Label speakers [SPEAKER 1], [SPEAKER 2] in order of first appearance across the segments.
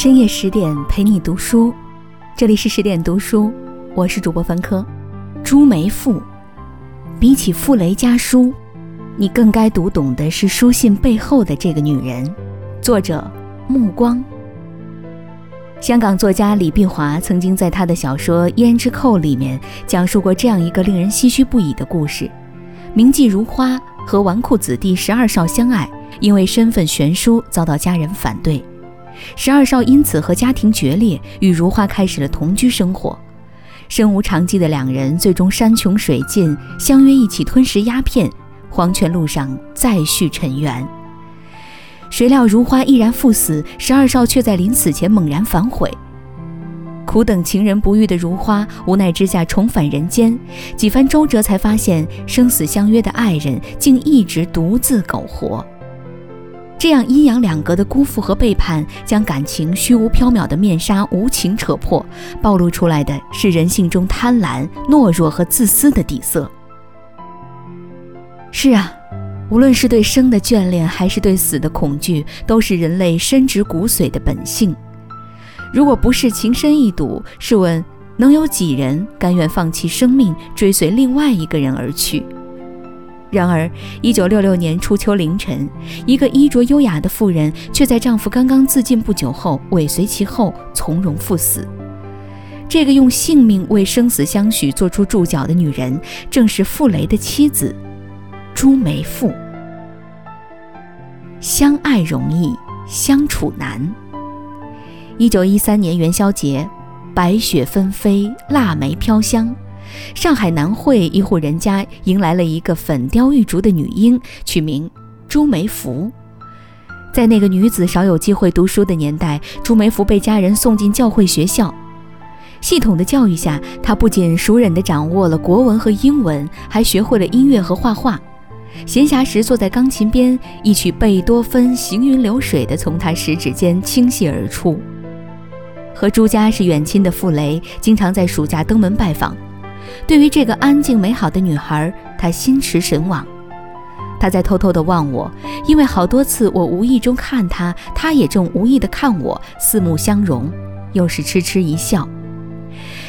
[SPEAKER 1] 深夜十点陪你读书，这里是十点读书，我是主播芬科。朱梅馥，比起傅雷家书，你更该读懂的是书信背后的这个女人。作者：目光。香港作家李碧华曾经在他的小说《胭脂扣》里面讲述过这样一个令人唏嘘不已的故事：名妓如花和纨绔子弟十二少相爱，因为身份悬殊遭到家人反对。十二少因此和家庭决裂，与如花开始了同居生活。身无长技的两人最终山穷水尽，相约一起吞食鸦片，黄泉路上再续尘缘。谁料如花毅然赴死，十二少却在临死前猛然反悔。苦等情人不遇的如花，无奈之下重返人间，几番周折才发现生死相约的爱人竟一直独自苟活。这样阴阳两隔的辜负和背叛，将感情虚无缥缈的面纱无情扯破，暴露出来的是人性中贪婪、懦弱和自私的底色。是啊，无论是对生的眷恋，还是对死的恐惧，都是人类深植骨髓的本性。如果不是情深意笃，试问能有几人甘愿放弃生命，追随另外一个人而去？然而，一九六六年初秋凌晨，一个衣着优雅的妇人却在丈夫刚刚自尽不久后尾随其后，从容赴死。这个用性命为生死相许做出注脚的女人，正是傅雷的妻子朱梅馥。相爱容易，相处难。一九一三年元宵节，白雪纷飞，腊梅飘香。上海南汇一户人家迎来了一个粉雕玉琢的女婴，取名朱梅馥。在那个女子少有机会读书的年代，朱梅馥被家人送进教会学校。系统的教育下，她不仅熟稔地掌握了国文和英文，还学会了音乐和画画。闲暇时坐在钢琴边，一曲贝多芬《行云流水》的从她食指间倾泻而出。和朱家是远亲的傅雷，经常在暑假登门拜访。对于这个安静美好的女孩，他心驰神往。他在偷偷地望我，因为好多次我无意中看他，他也正无意地看我，四目相融，又是痴痴一笑。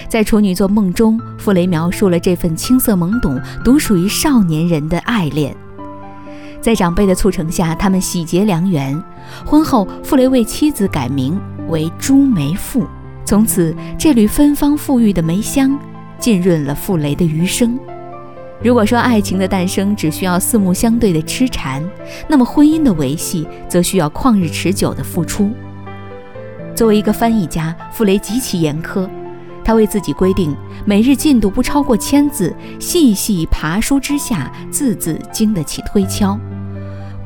[SPEAKER 1] 在处女座梦中，傅雷描述了这份青涩懵懂、独属于少年人的爱恋。在长辈的促成下，他们喜结良缘。婚后，傅雷为妻子改名为朱梅馥，从此这缕芬芳馥郁的梅香。浸润了傅雷的余生。如果说爱情的诞生只需要四目相对的痴缠，那么婚姻的维系则需要旷日持久的付出。作为一个翻译家，傅雷极其严苛，他为自己规定每日进度不超过千字，细细爬书之下，字字经得起推敲。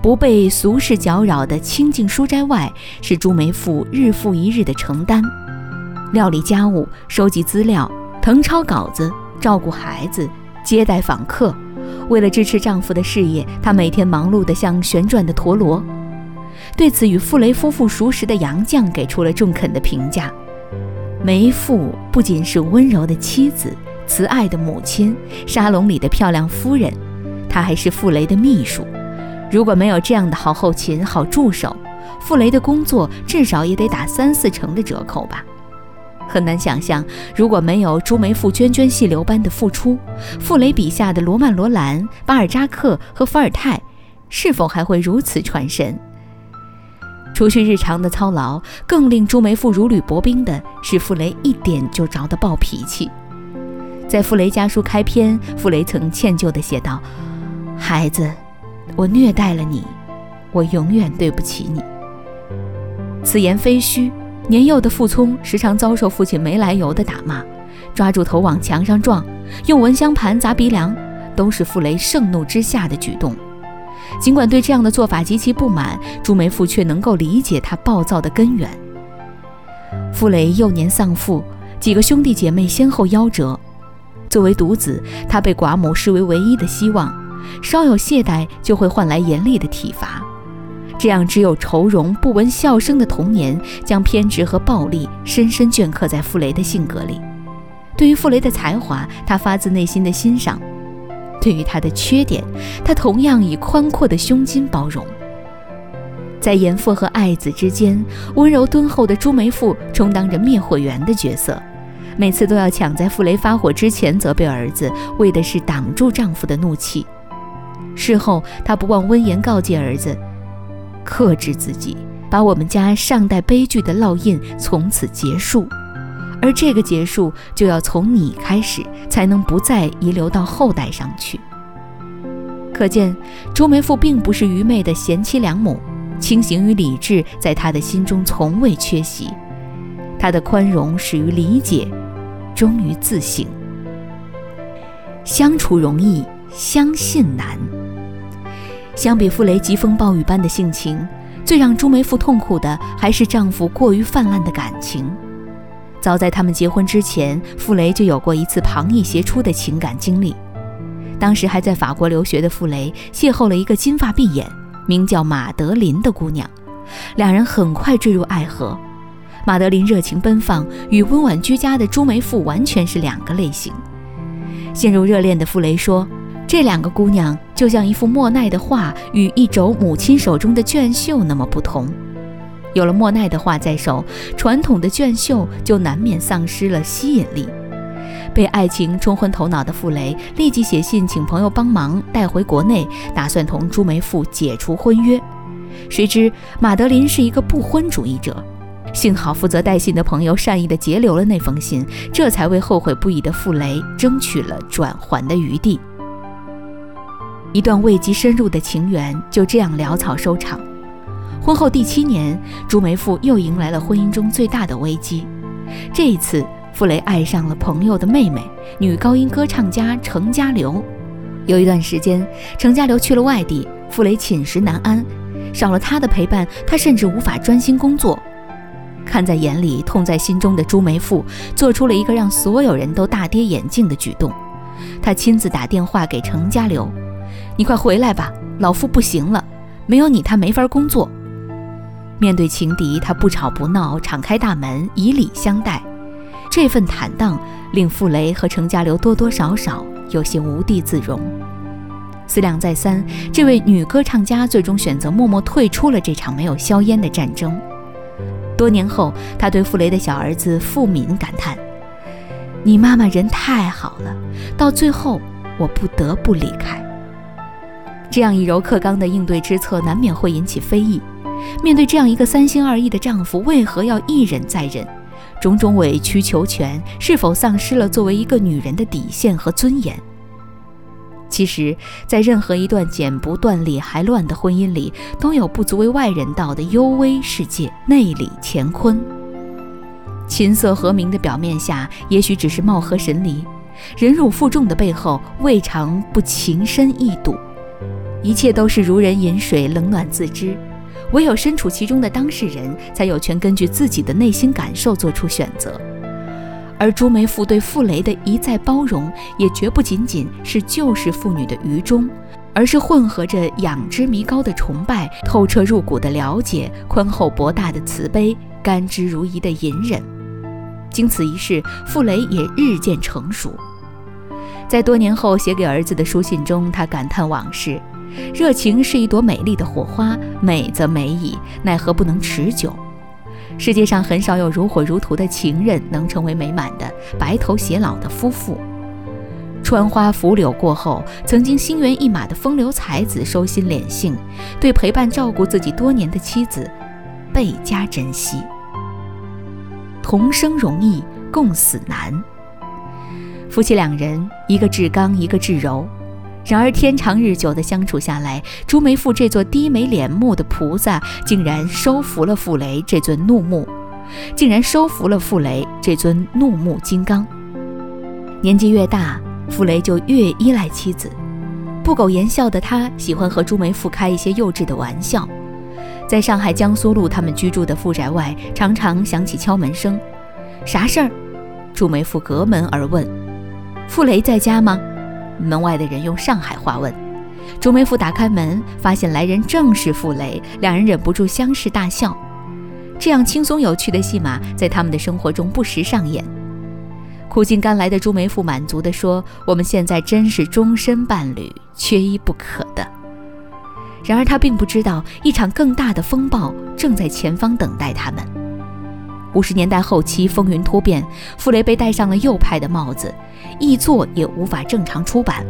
[SPEAKER 1] 不被俗世搅扰的清静书斋外，是朱梅馥日复一日的承担：料理家务，收集资料。誊抄稿子，照顾孩子，接待访客，为了支持丈夫的事业，她每天忙碌得像旋转的陀螺。对此，与傅雷夫妇熟识的杨绛给出了中肯的评价：梅馥不仅是温柔的妻子、慈爱的母亲、沙龙里的漂亮夫人，她还是傅雷的秘书。如果没有这样的好后勤、好助手，傅雷的工作至少也得打三四成的折扣吧。很难想象，如果没有朱梅馥涓涓细流般的付出，傅雷笔下的罗曼·罗兰、巴尔扎克和伏尔泰，是否还会如此传神？除去日常的操劳，更令朱梅馥如履薄冰的是傅雷一点就着的暴脾气。在《傅雷家书》开篇，傅雷曾歉疚地写道：“孩子，我虐待了你，我永远对不起你。”此言非虚。年幼的傅聪时常遭受父亲没来由的打骂，抓住头往墙上撞，用蚊香盘砸鼻梁，都是傅雷盛怒之下的举动。尽管对这样的做法极其不满，朱梅馥却能够理解他暴躁的根源。傅雷幼年丧父，几个兄弟姐妹先后夭折，作为独子，他被寡母视为唯一的希望，稍有懈怠就会换来严厉的体罚。这样只有愁容不闻笑声的童年，将偏执和暴力深深镌刻在傅雷的性格里。对于傅雷的才华，他发自内心的欣赏；对于他的缺点，他同样以宽阔的胸襟包容。在严父和爱子之间，温柔敦厚的朱梅馥充当着灭火员的角色，每次都要抢在傅雷发火之前责备儿子，为的是挡住丈夫的怒气。事后，她不忘温言告诫儿子：“克制自己，把我们家上代悲剧的烙印从此结束。而这个结束，就要从你开始，才能不再遗留到后代上去。”可见，朱梅馥并不是愚昧的贤妻良母。清醒与理智在他的心中从未缺席，他的宽容始于理解，忠于自省。相处容易，相信难。相比傅雷疾风暴雨般的性情，最让朱梅馥痛苦的还是丈夫过于泛滥的感情。早在他们结婚之前，傅雷就有过一次旁逸斜出的情感经历。当时还在法国留学的傅雷，邂逅了一个金发碧眼。名叫马德琳的姑娘，两人很快坠入爱河。马德琳热情奔放，与温婉居家的朱梅馥完全是两个类型。陷入热恋的傅雷说：“这两个姑娘就像一幅莫奈的画与一轴母亲手中的卷绣那么不同。有了莫奈的画在手，传统的卷绣就难免丧失了吸引力。”被爱情冲昏头脑的傅雷立即写信请朋友帮忙带回国内，打算同朱梅馥解除婚约。谁知马德琳是一个不婚主义者，幸好负责带信的朋友善意地截留了那封信，这才为后悔不已的傅雷争取了转圜的余地。一段未及深入的情缘就这样潦草收场。婚后第七年，朱梅馥又迎来了婚姻中最大的危机，这一次。傅雷爱上了朋友的妹妹，女高音歌唱家程家流。有一段时间，程家流去了外地，傅雷寝食难安，少了他的陪伴，他甚至无法专心工作。看在眼里，痛在心中的朱梅馥做出了一个让所有人都大跌眼镜的举动，他亲自打电话给程家流：“你快回来吧，老傅不行了，没有你他没法工作。”面对情敌，他不吵不闹，敞开大门，以礼相待。这份坦荡令傅雷和程家流多多少少有些无地自容。思量再三，这位女歌唱家最终选择默默退出了这场没有硝烟的战争。多年后，她对傅雷的小儿子傅敏感叹：“你妈妈人太好了，到最后我不得不离开。”这样以柔克刚的应对之策，难免会引起非议。面对这样一个三心二意的丈夫，为何要一忍再忍？种种委曲求全，是否丧失了作为一个女人的底线和尊严？其实，在任何一段剪不断理还乱的婚姻里，都有不足为外人道的幽微世界，内里乾坤。琴瑟和鸣的表面下，也许只是貌合神离；忍辱负重的背后，未尝不情深意笃。一切都是如人饮水，冷暖自知。唯有身处其中的当事人，才有权根据自己的内心感受做出选择。而朱梅馥对傅雷的一再包容，也绝不仅仅是旧式妇女的愚忠，而是混合着仰之弥高的崇拜、透彻入骨的了解、宽厚博大的慈悲、甘之如饴的隐忍。经此一事，傅雷也日渐成熟。在多年后写给儿子的书信中，他感叹往事。热情是一朵美丽的火花，美则美矣，奈何不能持久。世界上很少有如火如荼的情人能成为美满的白头偕老的夫妇。穿花拂柳过后，曾经心猿意马的风流才子收心敛性，对陪伴照顾自己多年的妻子倍加珍惜。同生容易，共死难。夫妻两人，一个至刚，一个至柔。然而天长日久的相处下来，朱梅馥这座低眉敛目的菩萨，竟然收服了傅雷这尊怒目，竟然收服了傅雷这尊怒目金刚。年纪越大，傅雷就越依赖妻子。不苟言笑的他，喜欢和朱梅馥开一些幼稚的玩笑。在上海江苏路他们居住的富宅外，常常响起敲门声。啥事儿？朱梅馥隔门而问：“傅雷在家吗？”门外的人用上海话问：“朱梅馥打开门，发现来人正是傅雷，两人忍不住相视大笑。这样轻松有趣的戏码，在他们的生活中不时上演。苦尽甘来的朱梅馥满足地说：‘我们现在真是终身伴侣，缺一不可的。’然而他并不知道，一场更大的风暴正在前方等待他们。五十年代后期，风云突变，傅雷被戴上了右派的帽子，译作也无法正常出版。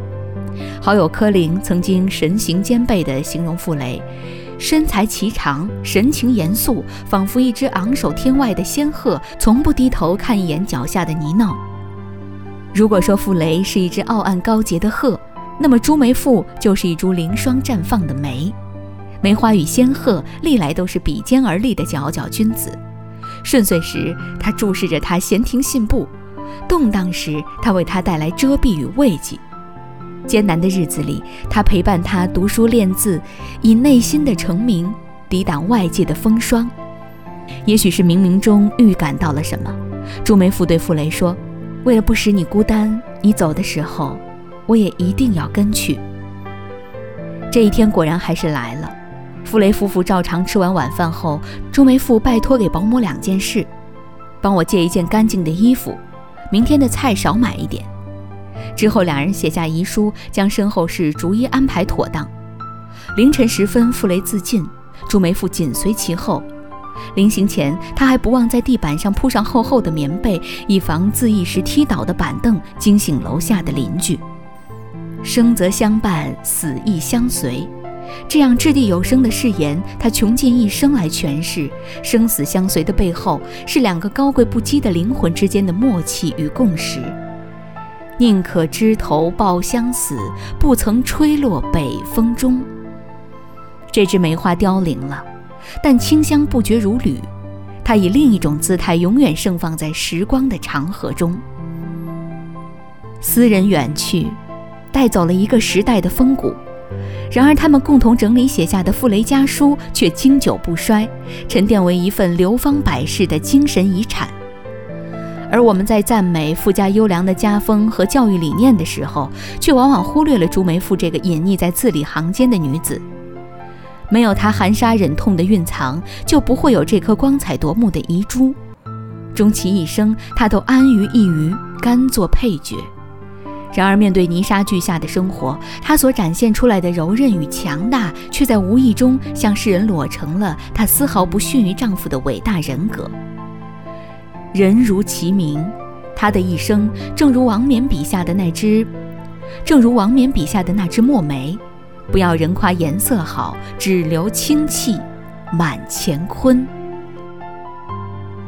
[SPEAKER 1] 好友柯林曾经神形兼备地形容傅雷：身材颀长，神情严肃，仿佛一只昂首天外的仙鹤，从不低头看一眼脚下的泥淖。如果说傅雷是一只傲岸高洁的鹤，那么朱梅馥就是一株凌霜绽放的梅。梅花与仙鹤历来都是比肩而立的佼佼君子。顺遂时，他注视着他闲庭信步；动荡时，他为他带来遮蔽与慰藉。艰难的日子里，他陪伴他读书练字，以内心的澄明抵挡外界的风霜。也许是冥冥中预感到了什么，朱梅馥对傅雷说。为了不使你孤单，你走的时候，我也一定要跟去。这一天果然还是来了。傅雷夫妇照常吃完晚饭后，朱梅馥拜托给保姆两件事：帮我借一件干净的衣服，明天的菜少买一点。之后两人写下遗书，将身后事逐一安排妥当。凌晨时分，傅雷自尽，朱梅馥紧随其后。临行前，他还不忘在地板上铺上厚厚的棉被，以防自缢时踢倒的板凳惊醒楼下的邻居。生则相伴，死亦相随，这样掷地有声的誓言，他穷尽一生来诠释。生死相随的背后，是两个高贵不羁的灵魂之间的默契与共识。宁可枝头抱香死，不曾吹落北风中。这支梅花凋零了。但清香不绝如缕，它以另一种姿态永远盛放在时光的长河中。斯人远去，带走了一个时代的风骨，然而他们共同整理写下的傅雷家书却经久不衰，沉淀为一份流芳百世的精神遗产。而我们在赞美傅家优良的家风和教育理念的时候，却往往忽略了朱梅馥这个隐匿在字里行间的女子。没有她含沙忍痛的蕴藏，就不会有这颗光彩夺目的遗珠。终其一生，她都安于一隅，甘做配角。然而，面对泥沙俱下的生活，他所展现出来的柔韧与强大，却在无意中向世人裸成了他丝毫不逊于丈夫的伟大人格。人如其名，他的一生正如王冕笔下的那只，正如王冕笔下的那只墨梅。不要人夸颜色好，只留清气满乾坤。